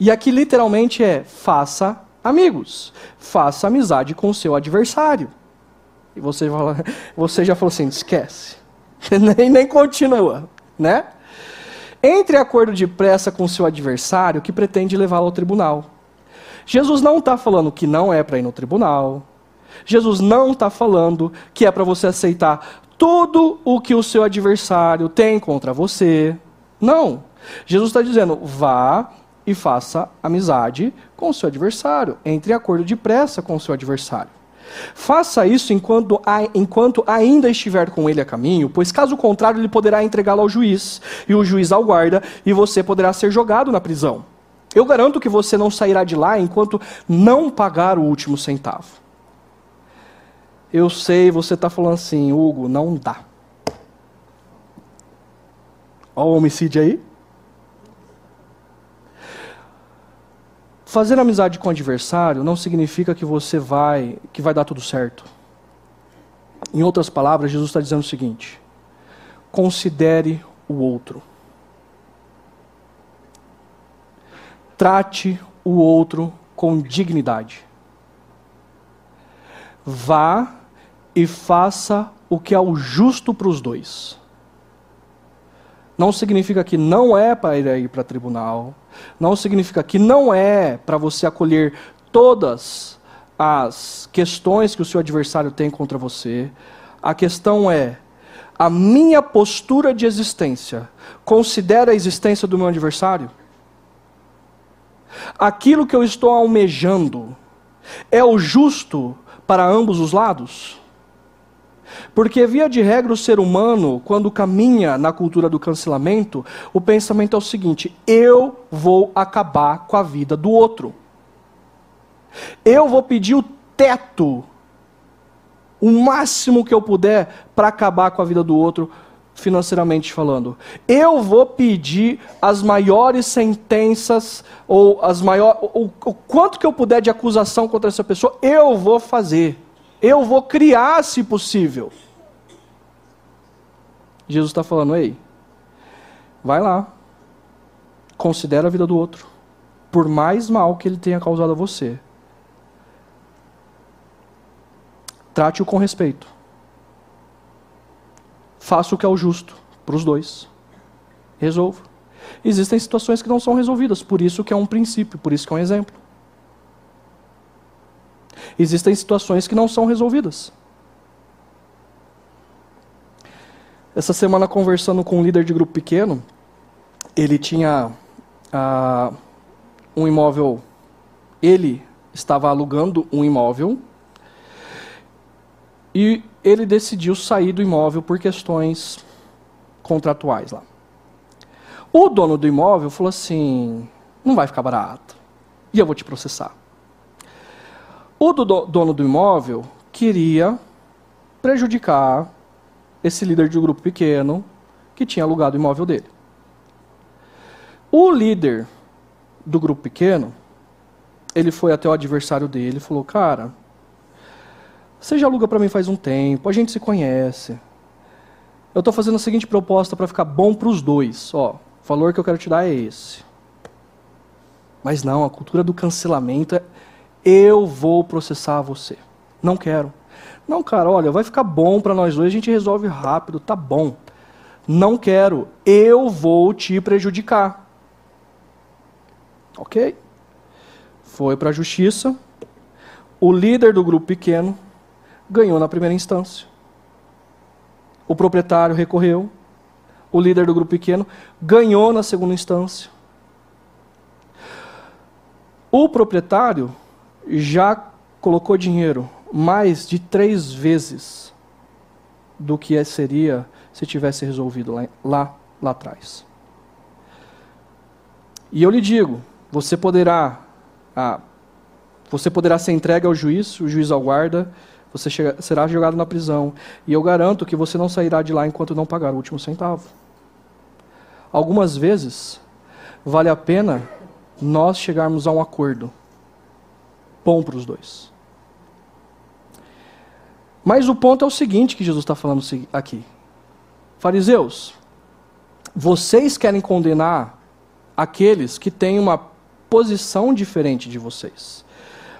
E aqui literalmente é: faça amigos, faça amizade com o seu adversário. E você, fala, você já falou assim: esquece, nem, nem continua, né? Entre acordo de pressa com seu adversário que pretende levá-lo ao tribunal. Jesus não está falando que não é para ir no tribunal. Jesus não está falando que é para você aceitar tudo o que o seu adversário tem contra você. Não. Jesus está dizendo: vá e faça amizade com o seu adversário. Entre acordo de pressa com o seu adversário. Faça isso enquanto, enquanto ainda estiver com ele a caminho, pois caso contrário ele poderá entregá-lo ao juiz, e o juiz ao guarda, e você poderá ser jogado na prisão. Eu garanto que você não sairá de lá enquanto não pagar o último centavo. Eu sei, você está falando assim, Hugo, não dá. Olha o homicídio aí. Fazer amizade com o adversário não significa que você vai, que vai dar tudo certo. Em outras palavras, Jesus está dizendo o seguinte: considere o outro. Trate o outro com dignidade. Vá e faça o que é o justo para os dois. Não significa que não é para ir para tribunal, não significa que não é para você acolher todas as questões que o seu adversário tem contra você. A questão é: a minha postura de existência considera a existência do meu adversário? Aquilo que eu estou almejando é o justo para ambos os lados? Porque, via de regra, o ser humano, quando caminha na cultura do cancelamento, o pensamento é o seguinte: eu vou acabar com a vida do outro. Eu vou pedir o teto, o máximo que eu puder, para acabar com a vida do outro, financeiramente falando. Eu vou pedir as maiores sentenças, ou as maiores. O, quanto que eu puder de acusação contra essa pessoa, eu vou fazer. Eu vou criar, se possível. Jesus está falando, ei, vai lá, considera a vida do outro, por mais mal que ele tenha causado a você. Trate-o com respeito. Faça o que é o justo para os dois. Resolva. Existem situações que não são resolvidas, por isso que é um princípio, por isso que é um exemplo. Existem situações que não são resolvidas. Essa semana, conversando com um líder de grupo pequeno, ele tinha ah, um imóvel, ele estava alugando um imóvel e ele decidiu sair do imóvel por questões contratuais lá. O dono do imóvel falou assim: não vai ficar barato, e eu vou te processar. O do dono do imóvel queria prejudicar esse líder de um grupo pequeno que tinha alugado o imóvel dele. O líder do grupo pequeno, ele foi até o adversário dele e falou: Cara, você já aluga para mim faz um tempo, a gente se conhece. Eu estou fazendo a seguinte proposta para ficar bom para os dois. Ó, o valor que eu quero te dar é esse. Mas não, a cultura do cancelamento é: eu vou processar você. Não quero. Não, cara, olha, vai ficar bom para nós dois, a gente resolve rápido, tá bom. Não quero, eu vou te prejudicar. Ok? Foi para a justiça. O líder do grupo pequeno ganhou na primeira instância. O proprietário recorreu. O líder do grupo pequeno ganhou na segunda instância. O proprietário já colocou dinheiro mais de três vezes do que seria se tivesse resolvido lá, lá, lá atrás. E eu lhe digo, você poderá, ah, você poderá ser entregue ao juiz, o juiz aguarda, você chega, será jogado na prisão, e eu garanto que você não sairá de lá enquanto não pagar o último centavo. Algumas vezes, vale a pena nós chegarmos a um acordo bom para os dois. Mas o ponto é o seguinte que Jesus está falando aqui. Fariseus, vocês querem condenar aqueles que têm uma posição diferente de vocês.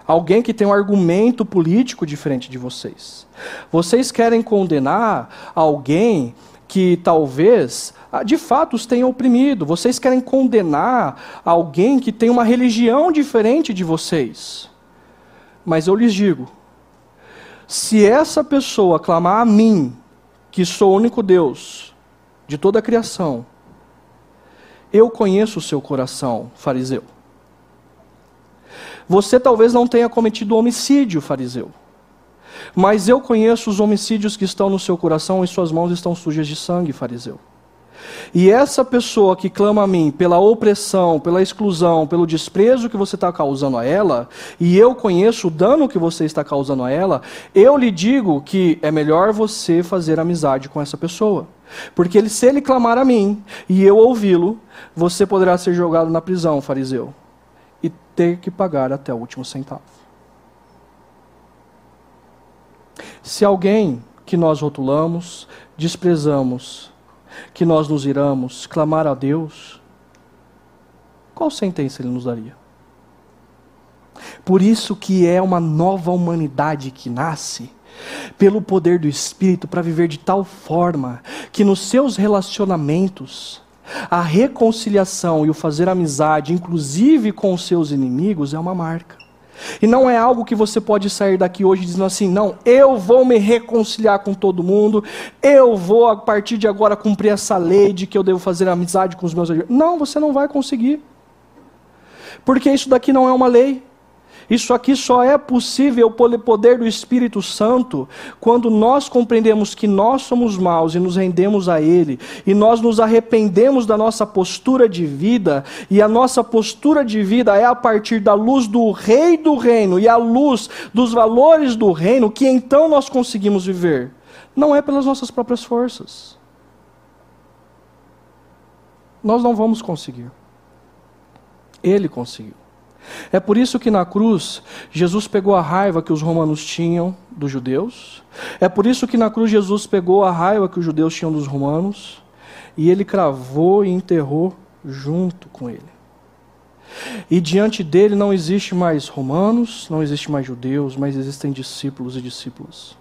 Alguém que tem um argumento político diferente de vocês. Vocês querem condenar alguém que talvez ah, de fato os tenha oprimido. Vocês querem condenar alguém que tem uma religião diferente de vocês. Mas eu lhes digo: se essa pessoa clamar a mim, que sou o único Deus de toda a criação, eu conheço o seu coração, fariseu. Você talvez não tenha cometido homicídio, fariseu. Mas eu conheço os homicídios que estão no seu coração e suas mãos estão sujas de sangue, fariseu. E essa pessoa que clama a mim pela opressão, pela exclusão, pelo desprezo que você está causando a ela, e eu conheço o dano que você está causando a ela, eu lhe digo que é melhor você fazer amizade com essa pessoa. Porque ele, se ele clamar a mim e eu ouvi-lo, você poderá ser jogado na prisão, fariseu, e ter que pagar até o último centavo. Se alguém que nós rotulamos, desprezamos, que nós nos iramos clamar a Deus, qual sentença ele nos daria? Por isso que é uma nova humanidade que nasce pelo poder do Espírito para viver de tal forma que nos seus relacionamentos a reconciliação e o fazer amizade, inclusive com os seus inimigos, é uma marca. E não é algo que você pode sair daqui hoje dizendo assim: não, eu vou me reconciliar com todo mundo, eu vou a partir de agora cumprir essa lei de que eu devo fazer amizade com os meus Não, você não vai conseguir. Porque isso daqui não é uma lei. Isso aqui só é possível pelo poder do Espírito Santo quando nós compreendemos que nós somos maus e nos rendemos a Ele, e nós nos arrependemos da nossa postura de vida, e a nossa postura de vida é a partir da luz do Rei do Reino e a luz dos valores do Reino que então nós conseguimos viver. Não é pelas nossas próprias forças. Nós não vamos conseguir. Ele conseguiu. É por isso que na cruz Jesus pegou a raiva que os romanos tinham dos judeus. É por isso que na cruz Jesus pegou a raiva que os judeus tinham dos romanos e ele cravou e enterrou junto com ele. E diante dele não existe mais romanos, não existe mais judeus, mas existem discípulos e discípulos.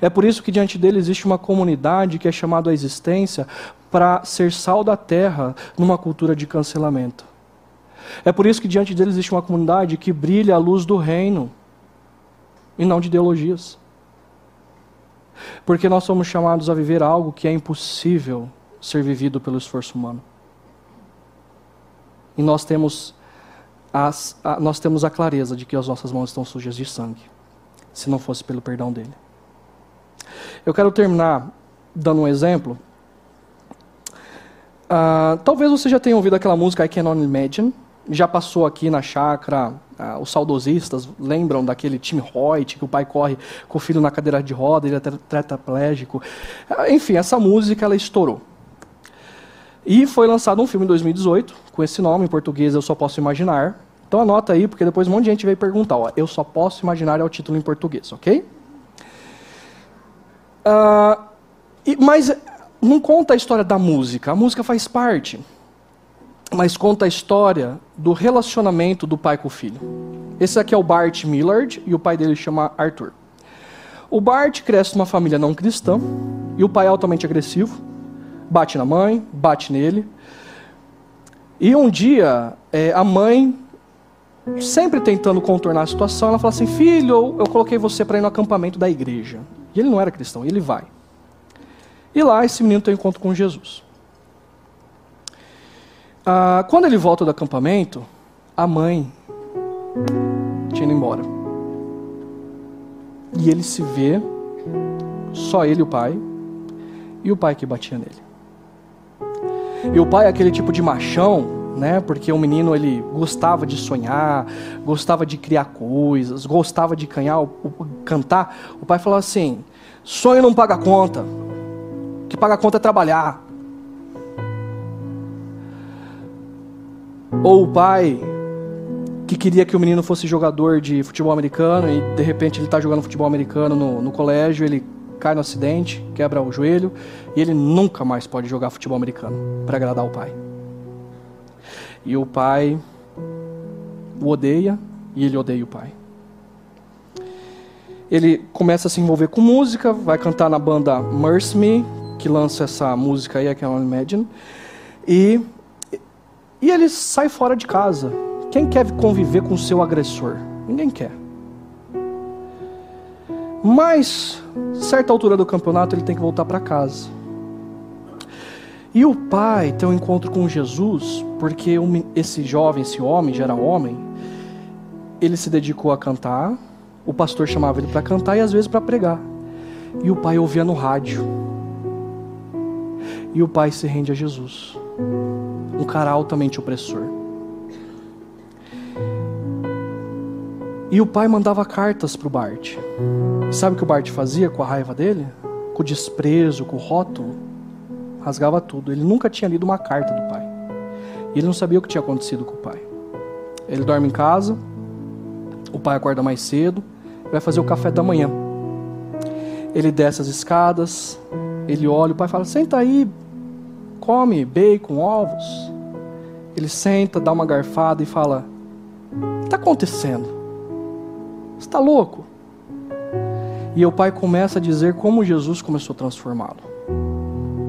É por isso que diante dele existe uma comunidade que é chamada à existência para ser sal da terra numa cultura de cancelamento. É por isso que diante deles existe uma comunidade que brilha a luz do reino e não de ideologias. Porque nós somos chamados a viver algo que é impossível ser vivido pelo esforço humano. E nós temos, as, a, nós temos a clareza de que as nossas mãos estão sujas de sangue, se não fosse pelo perdão dele. Eu quero terminar dando um exemplo. Uh, talvez você já tenha ouvido aquela música I Can Only Imagine já passou aqui na chácara, ah, os saudosistas lembram daquele time Hoyt, que o pai corre com o filho na cadeira de roda, ele é tetraplégico. Ah, enfim, essa música ela estourou. E foi lançado um filme em 2018, com esse nome, em português Eu Só Posso Imaginar. Então anota aí, porque depois um monte de gente veio perguntar. Ó, Eu Só Posso Imaginar é o título em português, ok? Uh, e, mas não conta a história da música, a música faz parte mas conta a história do relacionamento do pai com o filho. Esse aqui é o Bart Millard e o pai dele chama Arthur. O Bart cresce numa família não cristã e o pai é altamente agressivo, bate na mãe, bate nele. E um dia é, a mãe, sempre tentando contornar a situação, ela fala assim: Filho, eu coloquei você para ir no acampamento da igreja. E ele não era cristão, ele vai. E lá esse menino tem um encontro com Jesus. Ah, quando ele volta do acampamento, a mãe tinha ido embora. E ele se vê, só ele e o pai, e o pai que batia nele. E o pai é aquele tipo de machão, né? Porque o menino ele gostava de sonhar, gostava de criar coisas, gostava de canhar, cantar. O pai falou assim: sonho não paga conta, que paga conta é trabalhar. Ou o pai que queria que o menino fosse jogador de futebol americano e de repente ele está jogando futebol americano no, no colégio, ele cai no acidente, quebra o joelho e ele nunca mais pode jogar futebol americano para agradar o pai. E o pai o odeia e ele odeia o pai. Ele começa a se envolver com música, vai cantar na banda Mercy Me, que lança essa música aí, Can Imagine, e, e ele sai fora de casa. Quem quer conviver com o seu agressor? Ninguém quer. Mas, certa altura do campeonato, ele tem que voltar para casa. E o pai tem um encontro com Jesus, porque esse jovem, esse homem, já era homem, ele se dedicou a cantar, o pastor chamava ele para cantar e às vezes para pregar. E o pai ouvia no rádio. E o pai se rende a Jesus. Um cara altamente opressor. E o pai mandava cartas para o Bart. Sabe o que o Bart fazia com a raiva dele? Com o desprezo, com o rótulo? rasgava tudo. Ele nunca tinha lido uma carta do pai. E ele não sabia o que tinha acontecido com o pai. Ele dorme em casa, o pai acorda mais cedo, vai fazer o café da manhã. Ele desce as escadas, ele olha, o pai fala: Senta aí, come bacon, ovos. Ele senta, dá uma garfada e fala: O que está acontecendo? Está louco? E o pai começa a dizer como Jesus começou a transformá-lo.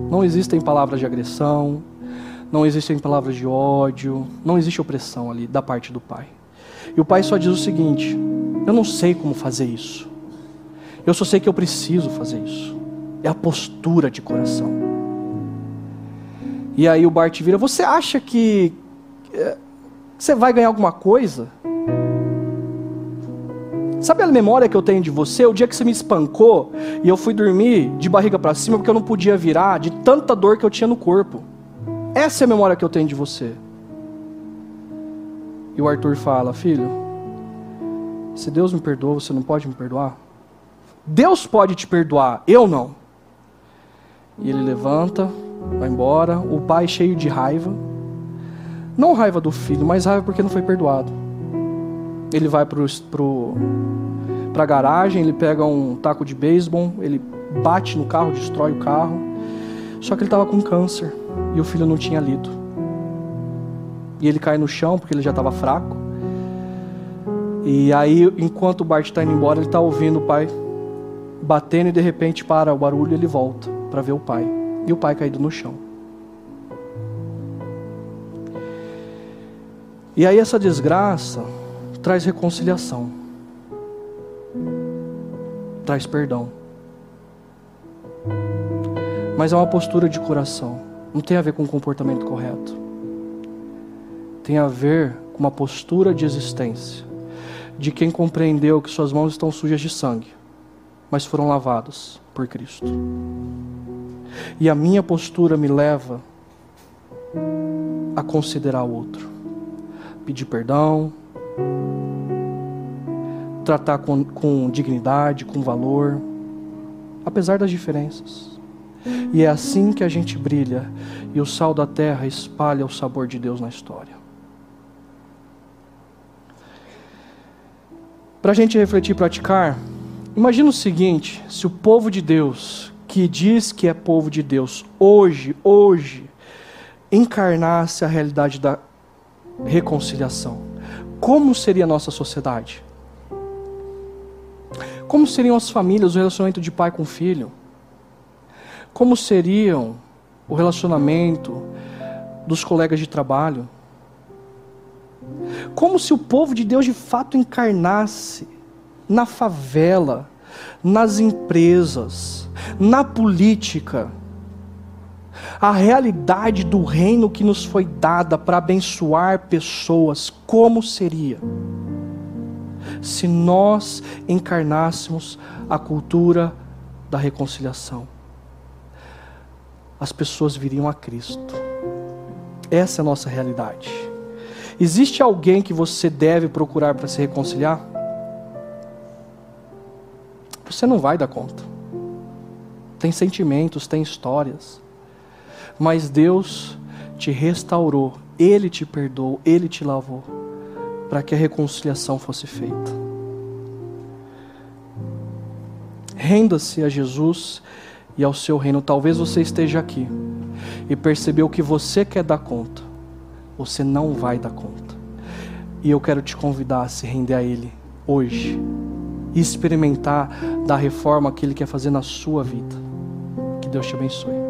Não existem palavras de agressão, não existem palavras de ódio, não existe opressão ali da parte do pai. E o pai só diz o seguinte: eu não sei como fazer isso. Eu só sei que eu preciso fazer isso. É a postura de coração. E aí o Bart vira: Você acha que eh, você vai ganhar alguma coisa Sabe a memória que eu tenho de você? O dia que você me espancou e eu fui dormir de barriga para cima porque eu não podia virar de tanta dor que eu tinha no corpo. Essa é a memória que eu tenho de você. E o Arthur fala: Filho, se Deus me perdoa, você não pode me perdoar? Deus pode te perdoar, eu não. E ele levanta, vai embora. O pai cheio de raiva. Não raiva do filho, mas raiva porque não foi perdoado. Ele vai para a garagem, ele pega um taco de beisebol, ele bate no carro, destrói o carro. Só que ele estava com câncer e o filho não tinha lido. E ele cai no chão porque ele já estava fraco. E aí, enquanto o Bart está indo embora, ele está ouvindo o pai batendo e de repente para o barulho ele volta para ver o pai. E o pai caído no chão. E aí essa desgraça traz reconciliação, traz perdão. Mas é uma postura de coração, não tem a ver com o comportamento correto. Tem a ver com uma postura de existência, de quem compreendeu que suas mãos estão sujas de sangue, mas foram lavadas por Cristo. E a minha postura me leva a considerar o outro, pedir perdão, tratar com, com dignidade, com valor, apesar das diferenças. E é assim que a gente brilha e o sal da terra espalha o sabor de Deus na história. Para a gente refletir e praticar, imagina o seguinte: se o povo de Deus, que diz que é povo de Deus, hoje, hoje, encarnasse a realidade da reconciliação, como seria a nossa sociedade? Como seriam as famílias, o relacionamento de pai com filho? Como seriam o relacionamento dos colegas de trabalho? Como se o povo de Deus de fato encarnasse na favela, nas empresas, na política, a realidade do reino que nos foi dada para abençoar pessoas, como seria? se nós encarnássemos a cultura da reconciliação. As pessoas viriam a Cristo. Essa é a nossa realidade. Existe alguém que você deve procurar para se reconciliar? Você não vai dar conta. Tem sentimentos, tem histórias. Mas Deus te restaurou, Ele te perdoou, Ele te lavou para que a reconciliação fosse feita. Renda-se a Jesus e ao seu reino. Talvez você esteja aqui e percebeu que você quer dar conta, você não vai dar conta. E eu quero te convidar a se render a Ele hoje e experimentar da reforma que Ele quer fazer na sua vida. Que Deus te abençoe.